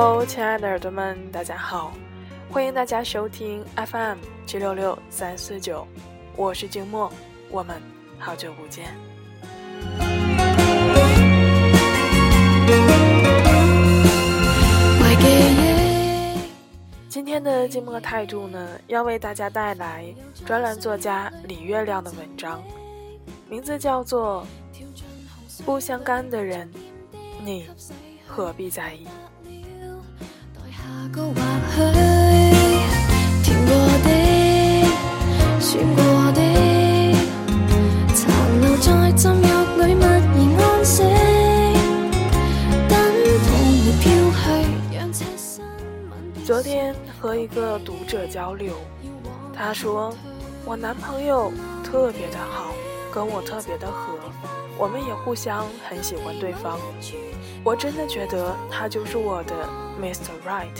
Hello，亲爱的耳朵们，大家好，欢迎大家收听 FM 七六六三四九，我是静默，我们好久不见。今天的静默态度呢，要为大家带来专栏作家李月亮的文章，名字叫做《不相干的人，你何必在意》。昨天和一个读者交流，他说我男朋友特别的好，跟我特别的合，我们也互相很喜欢对方。我真的觉得他就是我的 Mr. Right，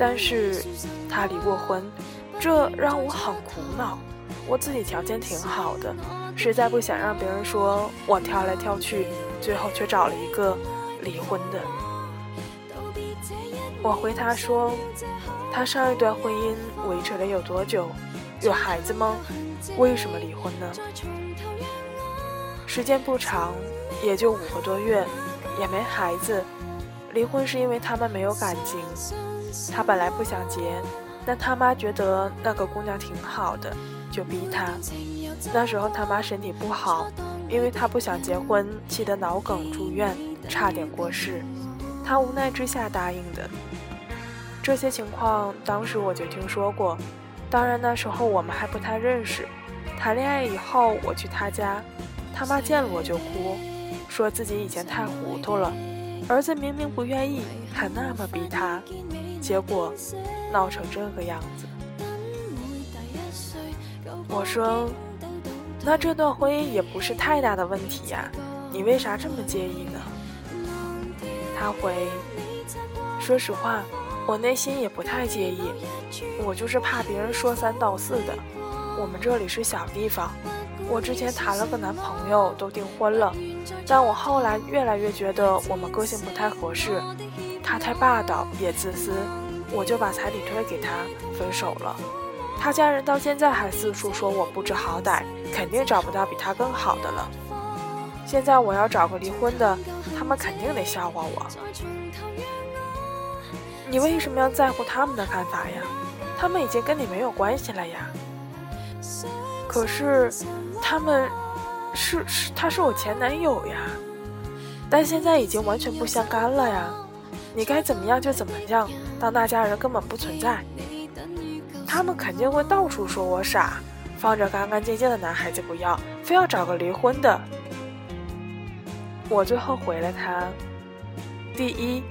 但是他离过婚，这让我很苦恼。我自己条件挺好的，实在不想让别人说我挑来挑去，最后却找了一个离婚的。我回他说，他上一段婚姻维持了有多久？有孩子吗？为什么离婚呢？时间不长，也就五个多月，也没孩子。离婚是因为他们没有感情。他本来不想结，但他妈觉得那个姑娘挺好的，就逼他。那时候他妈身体不好，因为他不想结婚，气得脑梗住院，差点过世。他无奈之下答应的。这些情况当时我就听说过，当然那时候我们还不太认识。谈恋爱以后，我去他家，他妈见了我就哭，说自己以前太糊涂了，儿子明明不愿意，还那么逼他，结果闹成这个样子。我说，那这段婚姻也不是太大的问题呀，你为啥这么介意呢？他回，说实话。我内心也不太介意，我就是怕别人说三道四的。我们这里是小地方，我之前谈了个男朋友，都订婚了，但我后来越来越觉得我们个性不太合适，他太霸道也自私，我就把彩礼退给他，分手了。他家人到现在还四处说我不知好歹，肯定找不到比他更好的了。现在我要找个离婚的，他们肯定得笑话我。你为什么要在乎他们的看法呀？他们已经跟你没有关系了呀。可是，他们是是他是我前男友呀，但现在已经完全不相干了呀。你该怎么样就怎么样，当那家人根本不存在。他们肯定会到处说我傻，放着干干净净的男孩子不要，非要找个离婚的。我最后回了他：第一，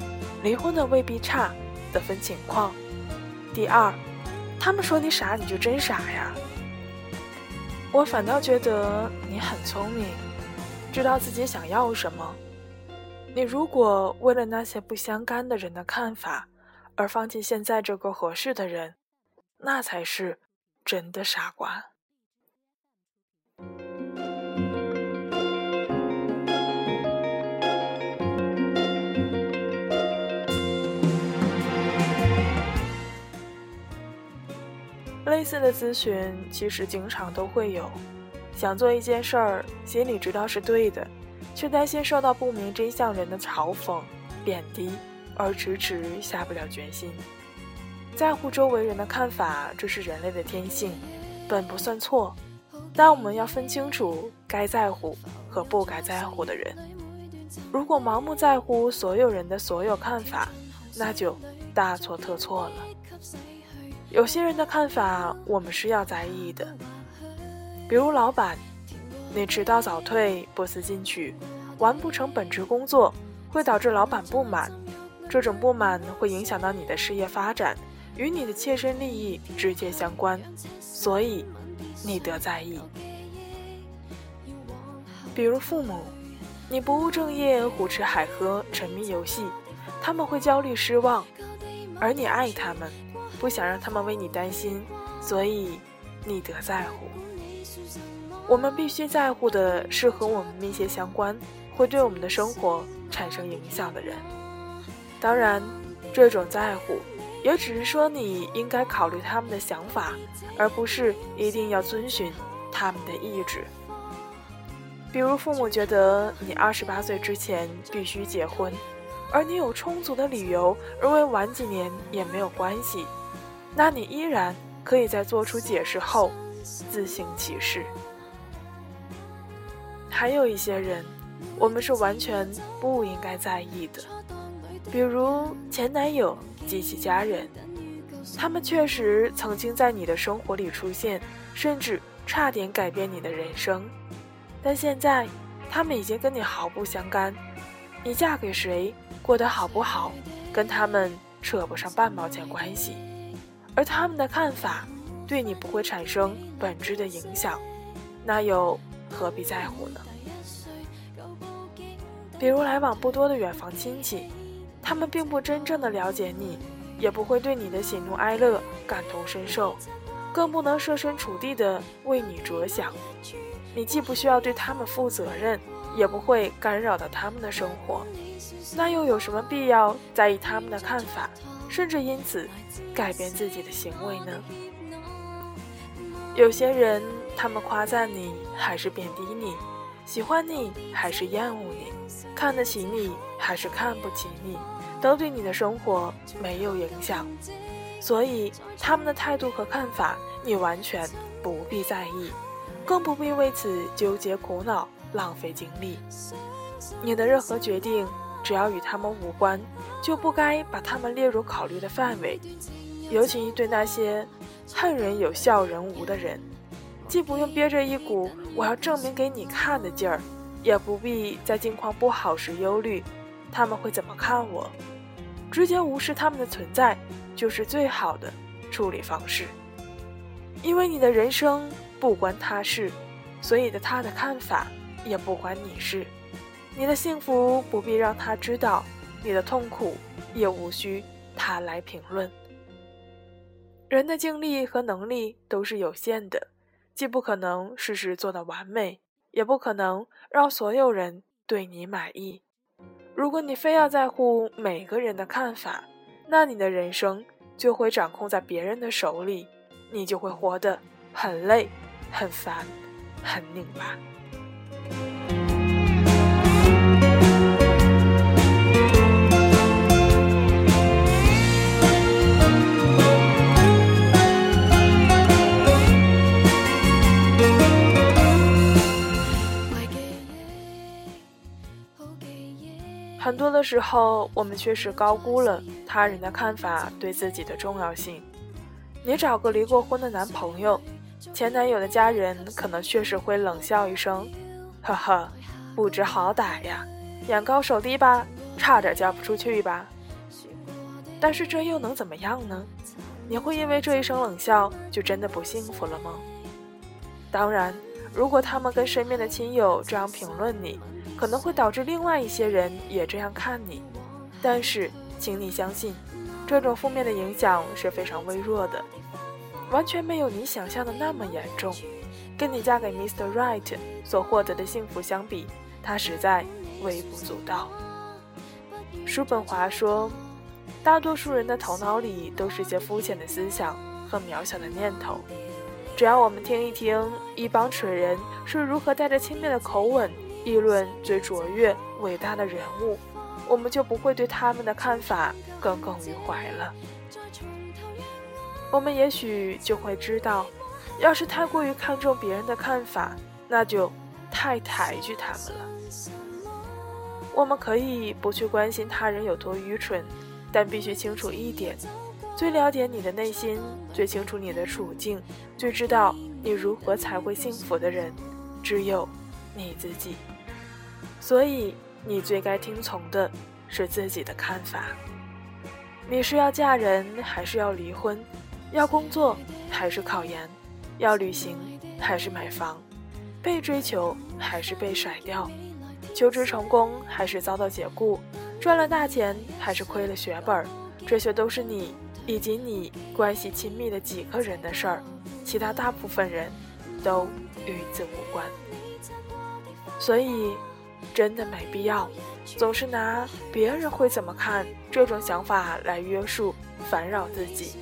离婚的未必差。得分情况。第二，他们说你傻，你就真傻呀。我反倒觉得你很聪明，知道自己想要什么。你如果为了那些不相干的人的看法而放弃现在这个合适的人，那才是真的傻瓜。类似的咨询其实经常都会有，想做一件事儿，心里知道是对的，却担心受到不明真相人的嘲讽、贬低，而迟迟下不了决心。在乎周围人的看法，这是人类的天性，本不算错，但我们要分清楚该在乎和不该在乎的人。如果盲目在乎所有人的所有看法，那就大错特错了。有些人的看法，我们是要在意的。比如老板，你迟到早退、不思进取、完不成本职工作，会导致老板不满。这种不满会影响到你的事业发展，与你的切身利益直接相关，所以你得在意。比如父母，你不务正业、胡吃海喝、沉迷游戏，他们会焦虑失望，而你爱他们。不想让他们为你担心，所以你得在乎。我们必须在乎的是和我们密切相关、会对我们的生活产生影响的人。当然，这种在乎，也只是说你应该考虑他们的想法，而不是一定要遵循他们的意志。比如，父母觉得你二十八岁之前必须结婚，而你有充足的理由认为晚几年也没有关系，那你依然可以在做出解释后自行其事。还有一些人，我们是完全不应该在意的。比如前男友及其家人，他们确实曾经在你的生活里出现，甚至差点改变你的人生，但现在他们已经跟你毫不相干。你嫁给谁，过得好不好，跟他们扯不上半毛钱关系，而他们的看法对你不会产生本质的影响，那又何必在乎呢？比如来往不多的远房亲戚。他们并不真正的了解你，也不会对你的喜怒哀乐感同身受，更不能设身处地的为你着想。你既不需要对他们负责任，也不会干扰到他们的生活，那又有什么必要在意他们的看法，甚至因此改变自己的行为呢？有些人，他们夸赞你还是贬低你，喜欢你还是厌恶你，看得起你还是看不起你。都对你的生活没有影响，所以他们的态度和看法你完全不必在意，更不必为此纠结苦恼、浪费精力。你的任何决定，只要与他们无关，就不该把他们列入考虑的范围。尤其对那些恨人有笑人无的人，既不用憋着一股我要证明给你看的劲儿，也不必在境况不好时忧虑。他们会怎么看我？直接无视他们的存在，就是最好的处理方式。因为你的人生不关他事，所以的他的看法也不关你事。你的幸福不必让他知道，你的痛苦也无需他来评论。人的精力和能力都是有限的，既不可能事事做到完美，也不可能让所有人对你满意。如果你非要在乎每个人的看法，那你的人生就会掌控在别人的手里，你就会活得很累、很烦、很拧巴。很多的时候，我们确实高估了他人的看法对自己的重要性。你找个离过婚的男朋友，前男友的家人可能确实会冷笑一声：“呵呵，不知好歹呀，眼高手低吧，差点嫁不出去吧。”但是这又能怎么样呢？你会因为这一声冷笑就真的不幸福了吗？当然，如果他们跟身边的亲友这样评论你。可能会导致另外一些人也这样看你，但是，请你相信，这种负面的影响是非常微弱的，完全没有你想象的那么严重。跟你嫁给 Mr. Right 所获得的幸福相比，它实在微不足道。叔本华说：“大多数人的头脑里都是些肤浅的思想和渺小的念头。只要我们听一听一帮蠢人是如何带着轻蔑的口吻。”议论最卓越、伟大的人物，我们就不会对他们的看法耿耿于怀了。我们也许就会知道，要是太过于看重别人的看法，那就太抬举他们了。我们可以不去关心他人有多愚蠢，但必须清楚一点：最了解你的内心、最清楚你的处境、最知道你如何才会幸福的人，只有。你自己，所以你最该听从的是自己的看法。你是要嫁人还是要离婚？要工作还是考研？要旅行还是买房？被追求还是被甩掉？求职成功还是遭到解雇？赚了大钱还是亏了血本？这些都是你以及你关系亲密的几个人的事儿，其他大部分人都与此无关。所以，真的没必要总是拿别人会怎么看这种想法来约束、烦扰自己。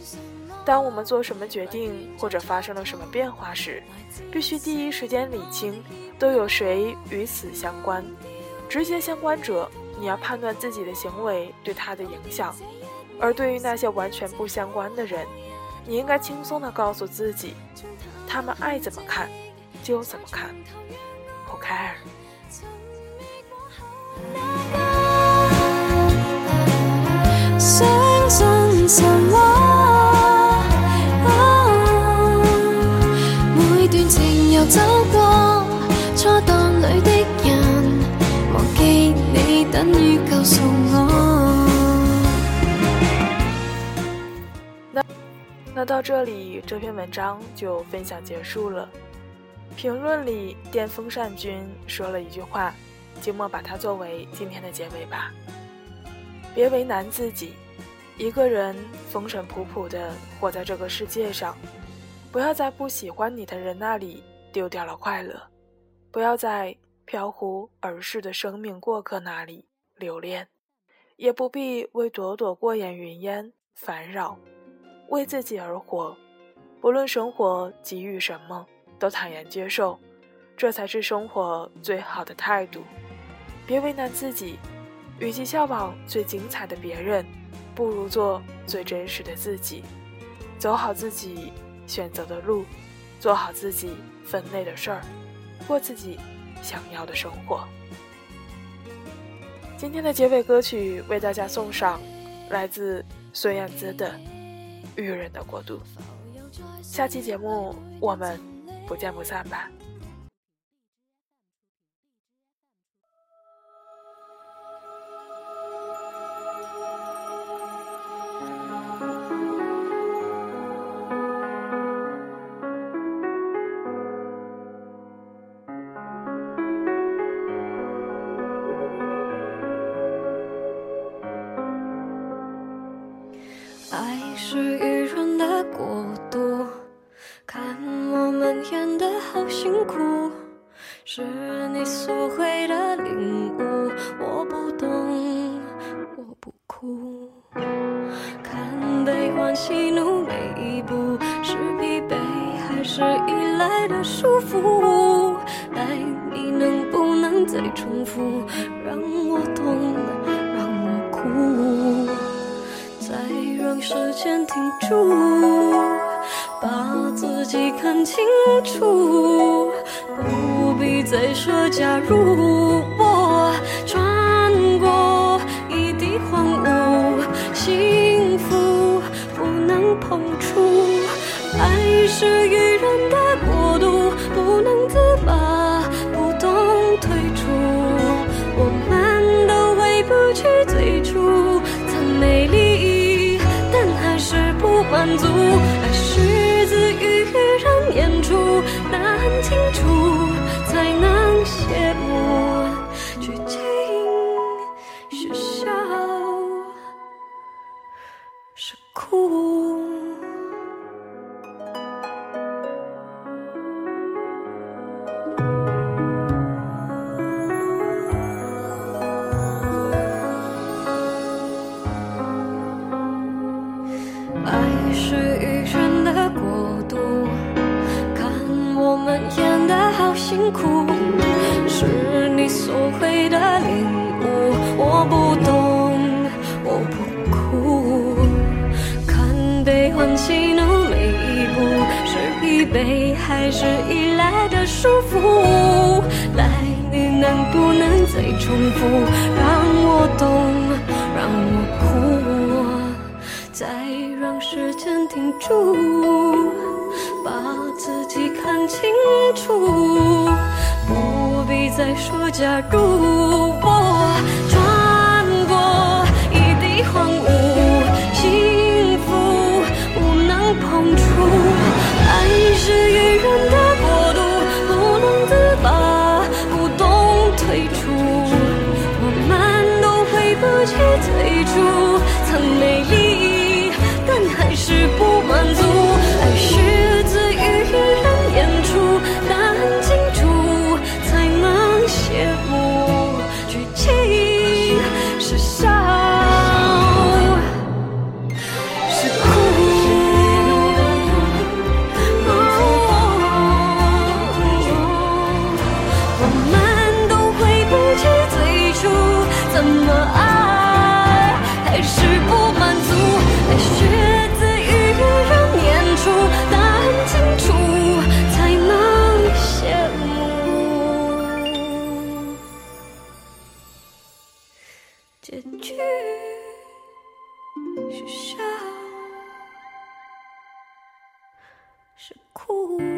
当我们做什么决定或者发生了什么变化时，必须第一时间理清都有谁与此相关。直接相关者，你要判断自己的行为对他的影响；而对于那些完全不相关的人，你应该轻松地告诉自己，他们爱怎么看就怎么看，不 care。相信神话，每段情游走过，初档里的人，忘记你等于告诉我。那那到这里，这篇文章就分享结束了。评论里，电风扇君说了一句话。就莫把它作为今天的结尾吧。别为难自己，一个人风尘仆仆的活在这个世界上，不要在不喜欢你的人那里丢掉了快乐，不要在飘忽而逝的生命过客那里留恋，也不必为朵朵过眼云烟烦扰。为自己而活，不论生活给予什么，都坦然接受，这才是生活最好的态度。别为难自己，与其效仿最精彩的别人，不如做最真实的自己，走好自己选择的路，做好自己分内的事儿，过自己想要的生活。今天的结尾歌曲为大家送上，来自孙燕姿的《愚人的国度》。下期节目我们不见不散吧。哭。看悲欢喜怒每一步，是疲惫还是依赖的束缚？爱你能不能再重复，让我痛，让我哭。再让时间停住，把自己看清楚，不必再说假如。的国度，不能自拔，不懂退出，我们都回不去最初，曾美丽。但还是不满足，爱是自于人演出，难清楚才能谢幕。剧情是笑是哭。是疲惫还是依赖的束缚？来，你能不能再重复，让我懂，让我哭，再让时间停住。把自己看清楚，不必再说假如。是哭。